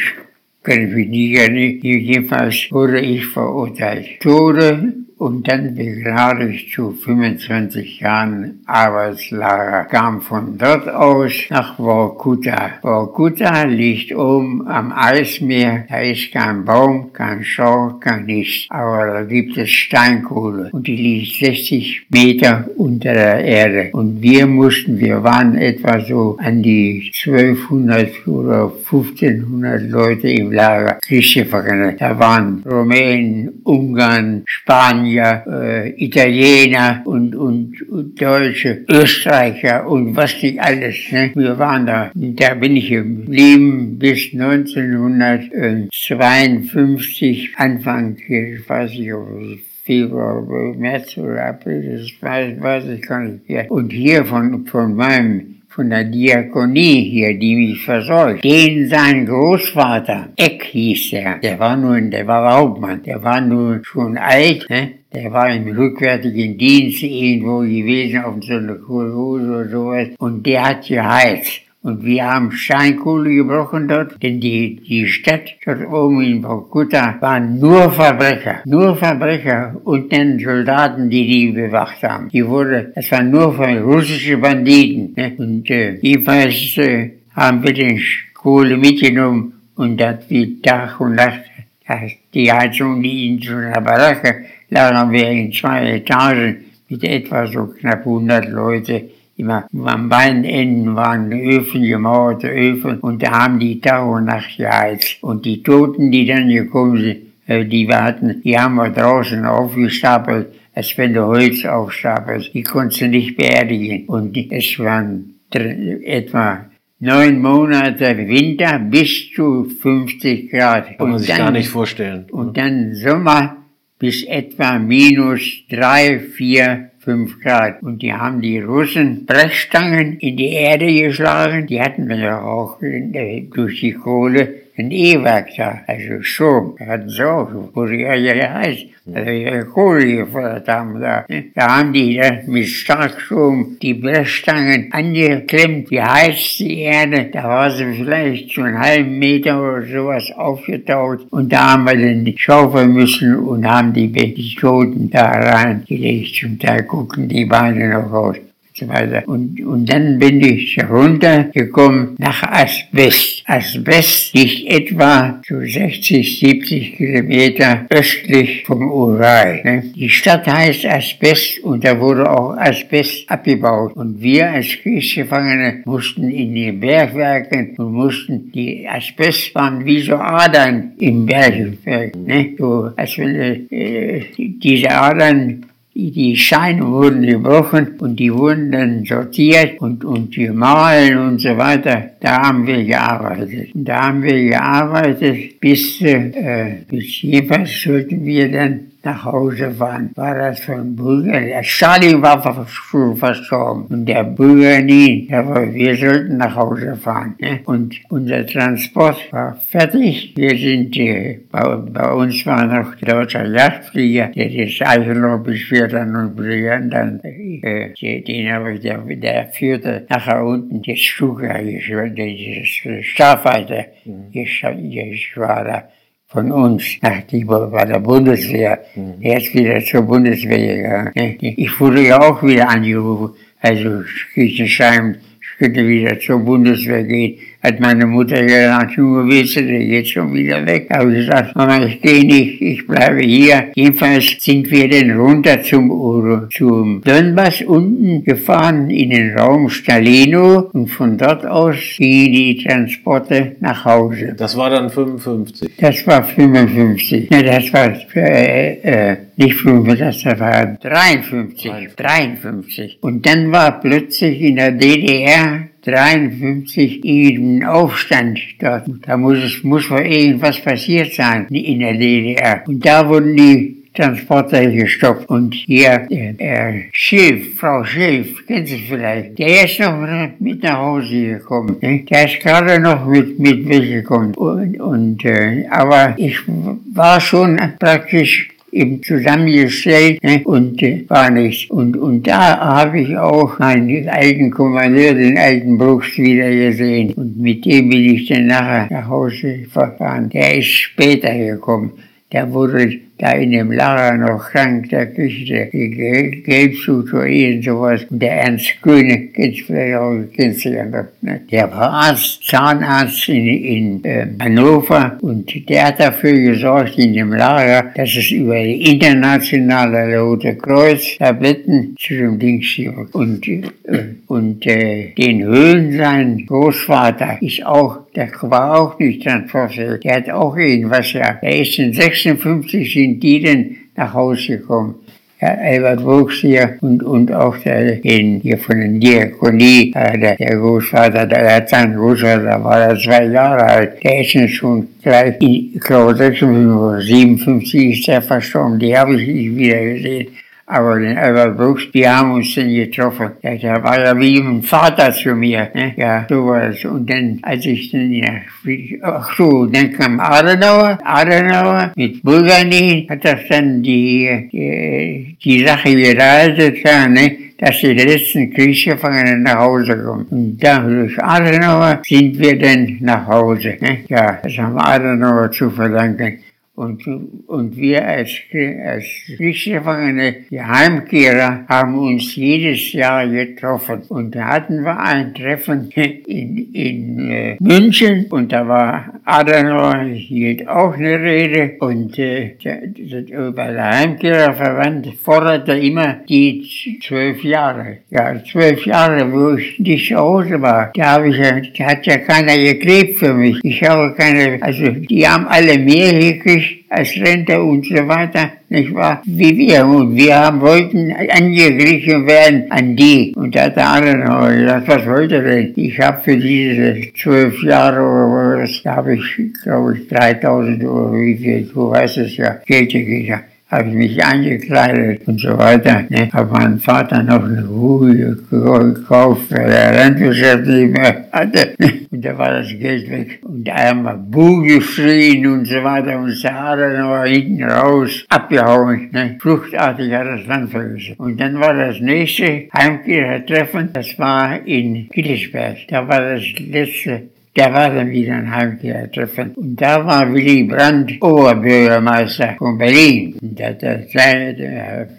ich mich nie gerne. Jedenfalls wurde ich verurteilt. Tode und dann begnadigt zu 25 Jahren Arbeitslager. Kam von dort aus nach Vorkuta. Vorkuta liegt oben am Eismeer. Da ist kein Baum, kein Schau, kein nichts. Aber da gibt es Steinkohle und die liegt 60 Meter unter der Erde. Und wir mussten, wir waren etwa so an die 1200 oder 1500 Leute im Lager Kriegsgefangene. Da waren Rumänen, Ungarn, Spanier, Spanier, äh, Italiener und, und, und Deutsche, Österreicher und was nicht alles. Ne? Wir waren da. Da bin ich geblieben bis 1952, Anfang, ich weiß nicht, Februar, März oder April, das weiß, weiß ich gar nicht. Ja. Und hier von, von meinem von der Diakonie hier, die mich versorgt, den sein Großvater, Eck hieß der, der war nun, der war Hauptmann, der war nun schon alt, ne? Der war im rückwärtigen Dienst irgendwo gewesen auf so einer Kurhose oder sowas und der hat geheizt. Und wir haben Steinkohle gebrochen dort, denn die, die Stadt dort oben in Vorkuta waren nur Verbrecher, nur Verbrecher und dann Soldaten, die die bewacht haben. Die wurde, das waren nur von russischen Banditen. Ne? Und äh, jedenfalls äh, haben wir den Kohle mitgenommen und das wie Tag und Nacht, die Heizung, die in so einer Baracke lagen wir in zwei Etagen mit etwa so knapp 100 Leute immer am beiden Enden waren Öfen, gemauerte Öfen und da haben die Tag und Nacht geheizt. Und die Toten, die dann gekommen sind, äh, die wir hatten, die haben wir draußen aufgestapelt, als wenn du Holz aufstapelst. Die konntest du nicht beerdigen. Und es waren etwa neun Monate Winter bis zu 50 Grad. Kann man sich dann, gar nicht vorstellen. Und dann Sommer bis etwa minus drei, vier, fünf Grad. Und die haben die Russen Brechstangen in die Erde geschlagen. Die hatten ja auch äh, durch die Kohle ein E-Werk da, also Strom. Da hatten sie auch, wurde ja heiß. Also ihre Kohle gefordert haben da. Da haben die da mit Starkstrom die Brechstangen angeklemmt, geheizt die Erde. Da war sie vielleicht so einen halben Meter oder sowas aufgetaucht. Und da haben wir dann schaufeln müssen und haben die, die Toten da reingelegt. Zum Teil gucken die Beine noch raus so weiter. Und, und dann bin ich runtergekommen nach Asbest. Asbest liegt etwa so 60, 70 Kilometer östlich vom Ural. Ne? Die Stadt heißt Asbest und da wurde auch Asbest abgebaut. Und wir als Kriegsgefangene mussten in den Bergwerken und mussten, die Asbest waren wie so Adern im Bergwerk. Ne? So, als wenn äh, diese Adern die Scheine wurden gebrochen und die wurden dann sortiert und, und gemahlen und so weiter. Da haben wir gearbeitet. Da haben wir gearbeitet bis, äh, bis jedenfalls sollten wir dann nach Hause fahren, war das von Brügger. Der Stalin war verstorben und der Brügger nie. Aber wir sollten nach Hause fahren. Ne? Und unser Transport war fertig. Wir sind, äh, bei, bei, uns war noch der deutsche Jagdflieger, der das Eichelloh beschwert hat und Brügger. dann, äh, den habe ich, der, der führte nachher unten das Stuka, das Starfighter, mhm. geschwader von uns nach die, bei der Bundeswehr. Mhm. Er ist wieder zur Bundeswehr gegangen. Ich wurde ja auch wieder angerufen. Also Kirchensheim könnte wieder zur Bundeswehr gehen hat meine Mutter gesagt, Junge, willst du, der geht schon wieder weg. Da habe ich gesagt, Mama, ich gehe nicht, ich bleibe hier. Jedenfalls sind wir dann runter zum, Uro, zum Donbass unten gefahren in den Raum Stalino und von dort aus gingen die Transporte nach Hause. Das war dann 55? Das war 55. Ja, das war äh, äh, nicht 55, das war 53. 53. Und dann war plötzlich in der DDR 53 irgendein Aufstand dort. Da muss es, muss wohl irgendwas passiert sein in der DDR. Und da wurden die Transporter gestoppt. Und hier, der, der Schiff, Frau Schiff, kennen Sie vielleicht, der ist noch mit nach Hause gekommen. Ne? Der ist gerade noch mit, mit weggekommen. Und, und äh, aber ich war schon praktisch eben zusammengestellt ne, und äh, war nichts. Und, und da habe ich auch meinen alten Kommandeur, den alten Brooks, wieder gesehen. Und mit dem bin ich dann nachher nach Hause verfahren. Der ist später gekommen. Der wurde da in dem Lager noch krank, da kriegte die Gelbsucht oder irgend sowas. Und der Ernst Grüne, kennst du vielleicht auch, kennst du ja noch, ne? Der war Arzt, Zahnarzt in, in äh, Hannover und der hat dafür gesorgt in dem Lager, dass es über die internationale Rote Kreuz Tabletten zu dem Ding schiebt. Und, äh, und äh, den Höhlen, sein Großvater, ist auch der war auch nicht transportiert. Der hat auch irgendwas ja. Er ist in 56 sind die denn nach Hause gekommen. Ja, Albert Wuchs hier und, und auch der, den hier von der Diakonie, äh, der, der Großvater, der hat seinen Großvater, war er zwei Jahre alt. Der ist schon gleich, ich glaube 56, 57 ist er verstorben, die habe ich nicht wieder gesehen. Aber den Albert Brooks, die haben uns dann getroffen. Ja, der war ja wie ein Vater zu mir. Ne? Ja, so war es. Und dann, als ich dann, ja, ach so, dann kam Adenauer, Adenauer mit Bulgarien, hat das dann die, die, die Sache geleitet, ja, ne? dass die letzten Kriegsgefangenen nach Hause kommen. Und durch Adenauer sind wir dann nach Hause. Ne? Ja, das haben Adenauer zu verdanken. Und, und wir als, als Kriegsgefangene, Heimkehrer, haben uns jedes Jahr getroffen. Und da hatten wir ein Treffen in, in äh, München und da war Adenauer, hielt auch eine Rede und äh, bei der Heimkehrerverband forderte immer die zwölf Jahre. Ja, zwölf Jahre, wo ich nicht zu Hause war, da, ich ja, hat ja keiner geklebt für mich. Ich habe keine, also die haben alle mehr gekriegt 60 als Rente und so weiter, nicht wahr? Wie wir. Und wir haben, wollten angeglichen werden an die. Und da hat der andere gesagt, was wollt ihr denn? Ich habe für diese zwölf Jahre oder was, da habe ich, glaube ich, 3000 Euro, wie viel, du weißt es ja, Geld gekriegt habe ich mich eingekleidet und so weiter. Ne? Habe meinem Vater noch eine Ruhe gekauft, weil er Landwirtschaft nicht mehr hatte. Und da war das Geld weg. Und einmal Buh geschrien und so weiter und Sahara noch hinten raus abgehauen. Ne? Fluchtartig hat das Land vergessen. Und dann war das nächste Heimkehrtreffen, das war in Killesberg. Da war das letzte der war dann wieder ein Heimkehrtreffen. Und da war Willy Brandt Oberbürgermeister von Berlin. Und da hat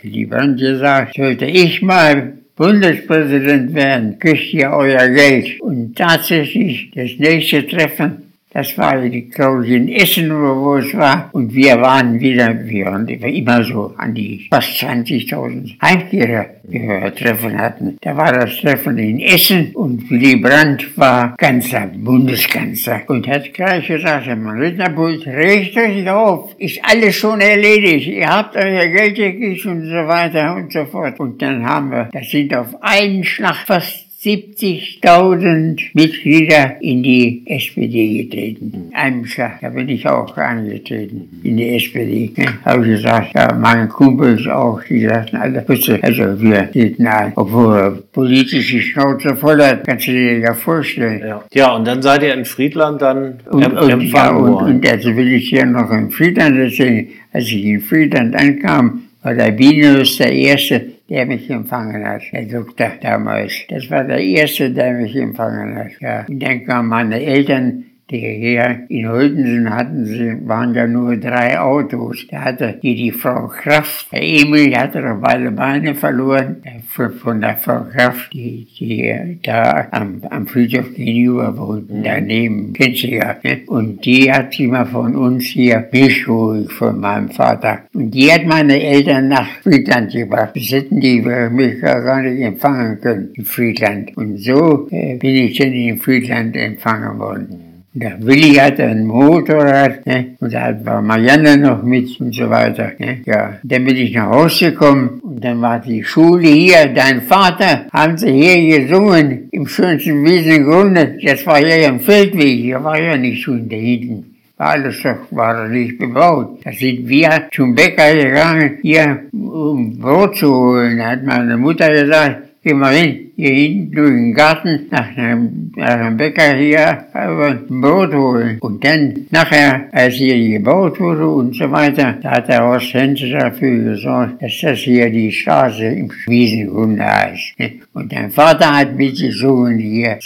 Willy Brandt gesagt, sollte ich mal Bundespräsident werden, kriegt ihr euer Geld. Und tatsächlich, das nächste Treffen das war, glaube ich, in Essen oder wo es war. Und wir waren wieder, wir waren immer so an die fast 20.000 Heimkehrer, die wir Treffen hatten. Da war das Treffen in Essen und Willy Brandt war Kanzler, Bundeskanzler. Und hat gleich gesagt, mein Rednerpult, regt euch auf, ist alles schon erledigt. Ihr habt euer Geld gekriegt und so weiter und so fort. Und dann haben wir, das sind auf einen Schlag fast 70.000 Mitglieder in die SPD getreten. Einem Schlag, da bin ich auch angetreten in die SPD. Ja, habe ich gesagt, ja, meine Kumpels auch, die sagten alle, bitte, also wir treten ein, obwohl politische Schnauze voll hat, kannst du dir ja vorstellen. Ja, ja und dann seid ihr in Friedland dann und, und, empfangen ja, und, und also will ich hier noch in Friedland erzählen, als ich in Friedland ankam, war der Binus der Erste, der mich empfangen hat, der Doktor damals. Das war der Erste, der mich empfangen hat. Ja. Und dann kamen meine Eltern die hier in Holtensen hatten sie, waren ja nur drei Autos. Da hatte die, die Frau Kraft, der Emil hatte noch beide Beine verloren, von der Frau Kraft, die, die da am, am Friedhof gegenüber wohnten, daneben, kennt sie ja. Ne? Und die hat sie mal von uns hier Milch geholt, von meinem Vater. Und die hat meine Eltern nach Friedland gebracht. Das hätten die mich gar nicht empfangen können, in Friedland. Und so äh, bin ich dann in Friedland empfangen worden. Der Willi hatte ein Motorrad, ne? und da war Marianne noch mit und so weiter. Ne? Ja, dann bin ich nach Hause gekommen und dann war die Schule hier. Dein Vater haben sie hier gesungen im schönsten Wiesengrunde. Das war ja im Feldweg, hier war ja nicht schon da hinten. Alles doch, war nicht bebaut. Da sind wir zum Bäcker gegangen, hier, um Brot zu holen. Da hat meine Mutter gesagt, geh mal hin, hier hinten durch den Garten nach einem, nach einem Bäcker hier ein Brot holen. Und dann nachher, als hier gebaut wurde und so weiter, da hat der Horst Henze dafür gesorgt, dass das hier die Straße im Wiesengrunde heißt. Und dein Vater hat mitgesungen hier,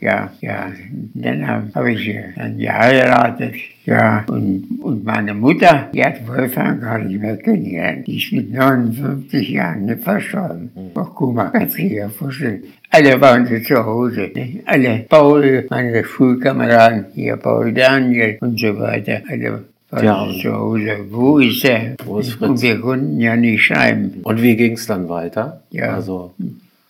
ja, ja. Dann habe hab ich dann geheiratet. Ja, und, und meine Mutter, die hat Wolfgang gar nicht mehr kennengelernt. Die ist mit 59 Jahren nicht verstorben. Ach, guck mal, kannst du dir vorstellen. Alle waren sie zu Hause. Ne? Alle, Paul, meine Schulkameraden, hier Paul Daniel und so weiter. Alle waren ja. zu Hause. Wo ist er? Wo ist Fritz? Und wir konnten ja nicht schreiben. Und wie ging es dann weiter? Ja. Also,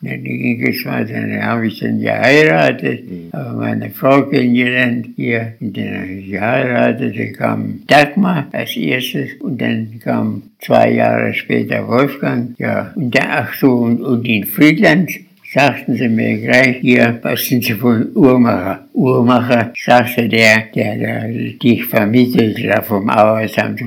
dann ging es weiter, dann habe ich dann geheiratet, mhm. habe meine Frau kennengelernt hier, und dann habe ich geheiratet, dann kam Dagmar als erstes. Und dann kam zwei Jahre später Wolfgang, ja, und dann, ach so, und, und in Friedland sagten sie mir gleich hier, was sind Sie von Uhrmacher? Uhrmacher, sagte der, der, der dich vermittelt da vom Arbeitsamt,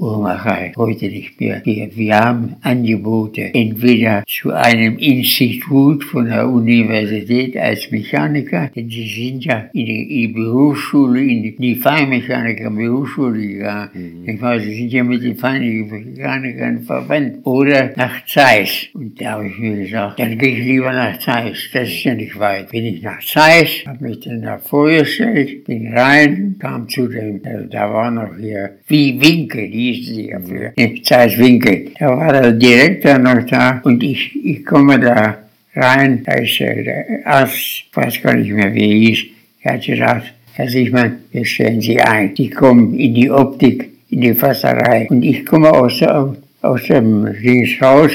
Uhrmacher, heute nicht mehr. Wir, wir haben Angebote, entweder zu einem Institut von der Universität als Mechaniker, denn Sie sind ja in die, in die Berufsschule, in die Feinmechaniker Berufsschule gegangen. Mhm. Ich weiß, Sie sind ja mit den Feinmechanikern verwandt. Oder nach Zeiss. Und da habe ich mir gesagt, dann gehe ich lieber nach Zeiss, das ist ja nicht weit. Bin ich nach Zeiss, habe mich dann da vorgestellt, bin rein, kam zu dem, da war noch hier, wie Winkel hieß sie ja früher, nicht Zeiss Winkel. Da war der Direktor noch da und ich, ich komme da rein, da ist äh, der Arzt, weiß gar nicht mehr, wie er hieß, er hat gesagt, Herr Sichmann, wir stellen Sie ein. Die kommen in die Optik, in die Fasserei. Und ich komme aus, aus dem Dings raus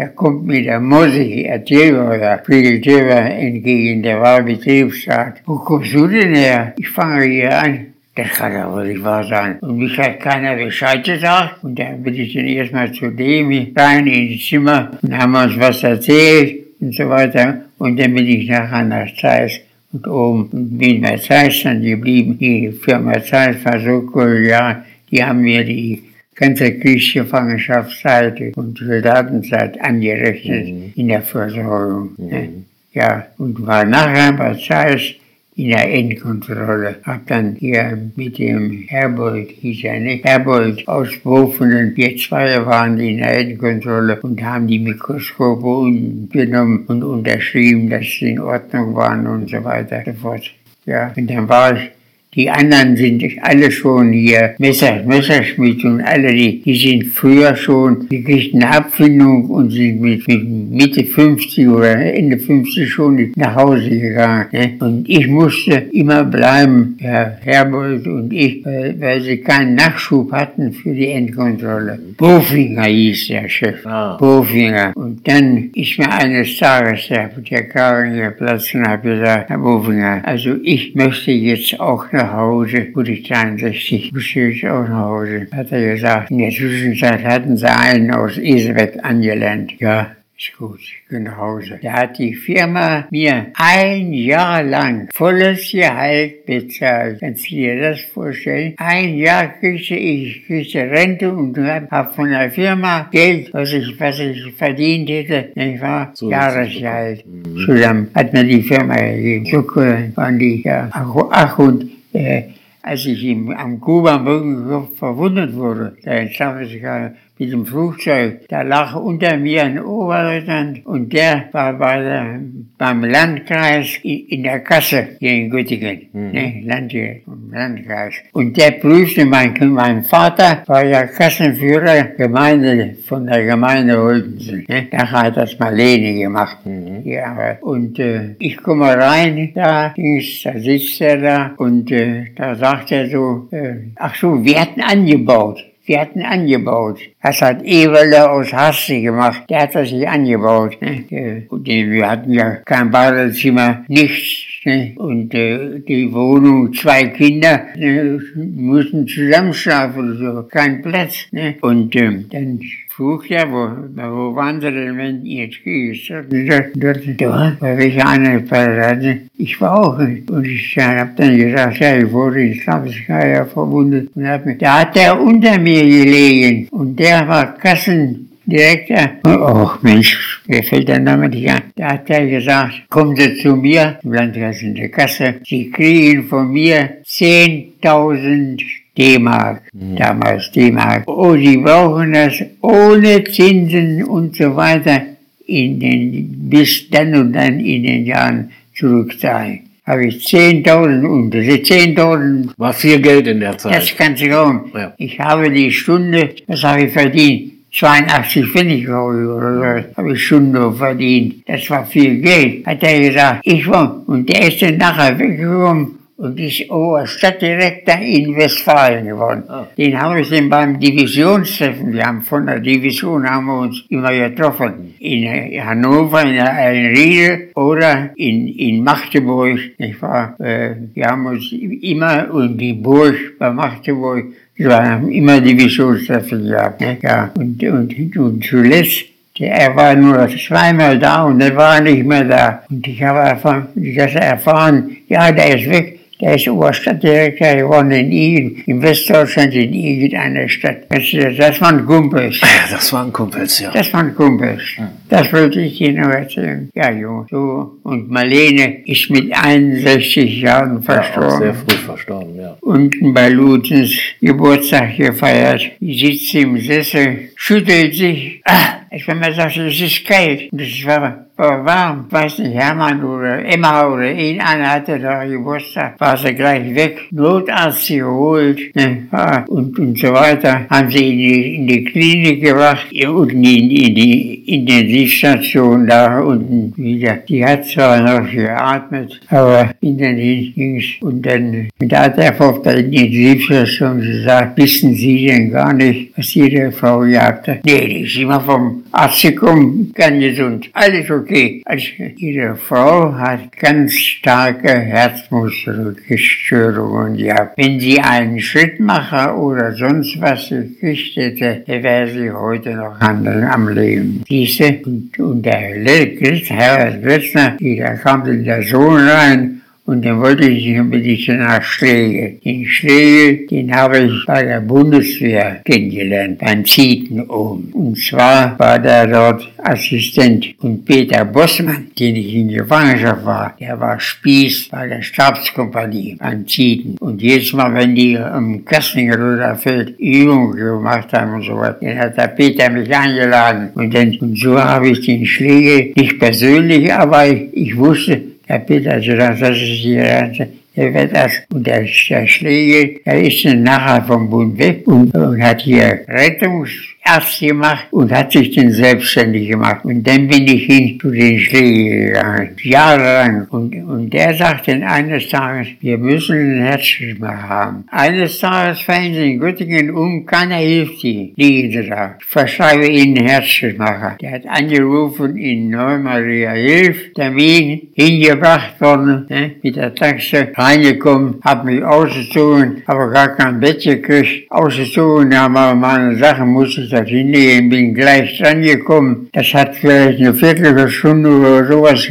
da kommt mir der Mosi, erzähl oder Friedel entgegen, der war Betriebsrat. Wo kommst du denn her? Ich fange hier an. Das kann wohl nicht wahr sein. Und mich hat keiner Bescheid gesagt. Und dann bin ich dann erstmal zu dem rein ins Zimmer und haben uns was erzählt und so weiter. Und dann bin ich nachher nach Zeiss und oben und bin bei Zeiss dann geblieben. Die Firma Zeiss war so ja. Die haben mir die ganze Kriegsgefangenschaftszeit und Soldatenzeit angerechnet mhm. in der Versorgung. Mhm. Ja, und war nachher bei Zeiss in der Endkontrolle. Hab dann hier mit dem Herbold, hieß er nicht, Herbold aus Bofenen, wir zwei waren in der Endkontrolle und haben die Mikroskope genommen und unterschrieben, dass sie in Ordnung waren und so weiter und so fort. Ja, und dann war ich die anderen sind alle schon hier, Messer, Messerschmidt und alle, die, die sind früher schon, die kriegten eine Abfindung und sind mit, mit Mitte 50 oder Ende 50 schon nach Hause gegangen. Ne? Und ich musste immer bleiben, Herr Herbold und ich, weil, weil sie keinen Nachschub hatten für die Endkontrolle. Bofinger hieß der Chef. Ah. Bofinger. Und dann ist mir eines Tages der, der Karin geplatzt und hat gesagt, Herr Bofinger, also ich möchte jetzt auch noch nach Hause, gut, ich 63, musste ich auch nach Hause. Hat er gesagt, in der Zwischenzeit hatten sie einen aus Esebeck angelernt. Ja, ist gut, ich gehe nach Hause. Da hat die Firma mir ein Jahr lang volles Gehalt bezahlt. Kannst du dir das vorstellen? Ein Jahr kriegte ich kriegte Rente und habe von der Firma Geld, was ich, was ich verdient hätte, nicht wahr? So Jahresgehalt. Mhm. Zusammen hat mir die Firma gegeben. So waren die, ja. Ach, ach und äh, als ich im, am Kuba verwundet wurde, da entschloss ich mit dem Flugzeug. Da lag unter mir ein Oberleutnant und der war bei der, beim Landkreis in der Kasse hier in Göttingen, mhm. ne, Land, Landkreis. Und der prüfte, mein, mein Vater war ja Kassenführer Gemeinde, von der Gemeinde Oldensen. Ne? Da hat das Marlene gemacht, mhm. Arbeit. Und äh, ich komme rein, da, da sitzt er da und äh, da sagt er so, äh, ach so, wir hatten angebaut. Wir hatten angebaut. Das hat Eberle aus Hassi gemacht. Der hat das nicht angebaut. Ne? Wir hatten ja kein Badezimmer, nichts. Ne? Und äh, die Wohnung, zwei Kinder ne, mussten zusammenschlafen, so kein Platz. Ne? Und ähm, dann frug ja, wo, wo waren Sie denn, wenn ihr jetzt geht? Dort, dort, bei welcher anderen Parade? Ich war auch. Und ich habe dann gesagt, ja, ich wurde in Slapskaya verwundet. Und hab da hat der unter mir gelegen. Und der war Kassen, Direktor, oh Mensch, mir fällt der Name nicht an. Da hat er gesagt, kommen Sie zu mir, im Landkreis in der Kasse, Sie kriegen von mir 10.000 D-Mark, mhm. damals D-Mark. Oh, Sie brauchen das ohne Zinsen und so weiter in den, bis dann und dann in den Jahren zurückzahlen habe ich 10.000 und diese 10.000 war viel Geld in der Zeit. Das sich auch. Ja. Ich habe die Stunde, das habe ich verdient. 82 Pfennig, oder so, habe ich Stunde verdient. Das war viel Geld, hat er gesagt. Ich war, und der ist dann nachher weggekommen und ist Oberstadtdirektor in Westfalen geworden. Oh. Den habe ich dann beim Divisionstreffen, wir haben von der Division haben wir uns immer getroffen. In Hannover, in der Einriede oder in, in Magdeburg. Ich war, äh, wir haben uns immer um die Burg bei Magdeburg, wir haben immer Divisionstreffen gehabt. Ne? Ja, und, und, und zuletzt er war nur zweimal da und dann war er nicht mehr da. Und ich habe erfahren, das erfahren, ja, der ist weg. Der ist Oberstadtdirektor geworden in Igen, in Westdeutschland, in irgendeiner Stadt. Das waren Kumpels. Das waren Kumpels, ja. Das waren Kumpels. Das wollte ich Ihnen erzählen. Ja, jo. So. Und Marlene ist mit 61 Jahren verstorben. Ja, sehr früh verstorben, ja. Unten bei Luthens Geburtstag gefeiert. Die sitzt im Sessel, schüttelt sich. Ah, ich kann mal sagen, es ist kalt. Und es war warm, weiß nicht, Hermann oder Emma oder ihn einer hatte da Geburtstag, war sie gleich weg, Notarzt geholt ne, und, und so weiter, haben sie in die, in die Klinik gebracht, unten in, in die Intensivstation da unten wieder. Die hat zwar noch geatmet, aber in den ging's und dann da hat er auf der Intensivstation gesagt, wissen Sie denn gar nicht, was Ihre Frau jagte? Nee, die ist immer vom Arzt gekommen, ganz gesund, alles okay. Also ihre Frau hat ganz starke Herzmuskelstörungen gehabt. Wenn sie einen Schrittmacher oder sonst was gekriegt hätte, wäre sie heute noch am Leben. Diese und, und der Herr Grützner, da kam der Sohn rein und dann wollte ich unbedingt nach Schläge. Den Schläge, den habe ich bei der Bundeswehr kennengelernt, beim Zieten oben. Und zwar war der dort Assistent. Und Peter Bossmann, den ich in Gefangenschaft war, der war Spieß bei der Stabskompanie beim Zieten. Und jedes Mal, wenn die am Kasslingeroder Feld Übungen gemacht haben und so weiter, dann hat der Peter mich eingeladen. Und, dann, und so habe ich den Schläge, nicht persönlich, aber ich, ich wusste, Herr Peter hat gesagt, das ist die Rente. Er wird das, und der, der Schläger, er ist dann nachher vom Bund weg und, und hat hier Rettungs Arzt gemacht und hat sich dann selbstständig gemacht. Und dann bin ich hin zu den Schlägen gegangen, jahrelang. Und, und der sagte dann eines Tages, wir müssen einen Herzschrittmacher haben. Eines Tages fallen sie in Göttingen um, keiner hilft sie. Liegen sie da. Ich verschreibe ihnen einen Herzschrittmacher. Der hat angerufen in Neumaria Hilf, Termin hingebracht worden, ne, mit der Taxe reingekommen, hab mich ausgezogen, aber gar kein Bett gekriegt, ausgezogen, aber meine Sachen musste ich da hinlegen, bin gleich dran gekommen. Das hat vielleicht eine Viertelstunde oder sowas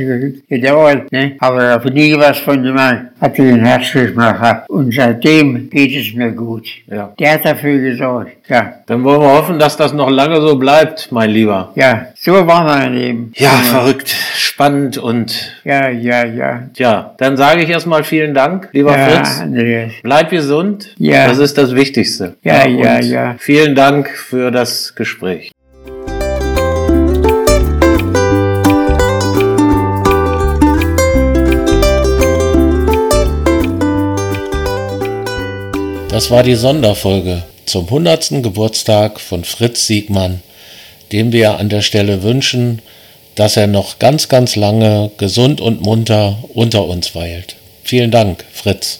gedauert, ne? aber auf nie was von jemandem hatte den Herzschrittmacher. Und seitdem geht es mir gut. Ja. Der hat dafür gesorgt. Ja. Dann wollen wir hoffen, dass das noch lange so bleibt, mein Lieber. Ja, so war mein Leben. Ja, ja. verrückt, spannend und. Ja, ja, ja. Tja, dann sage ich erstmal vielen Dank, lieber ja, Fritz. Andreas. Bleib gesund. Ja. Das ist das Wichtigste. Ja, ja, ja. ja. Vielen Dank für das Gespräch. Das war die Sonderfolge zum 100. Geburtstag von Fritz Siegmann, dem wir an der Stelle wünschen, dass er noch ganz, ganz lange gesund und munter unter uns weilt. Vielen Dank, Fritz.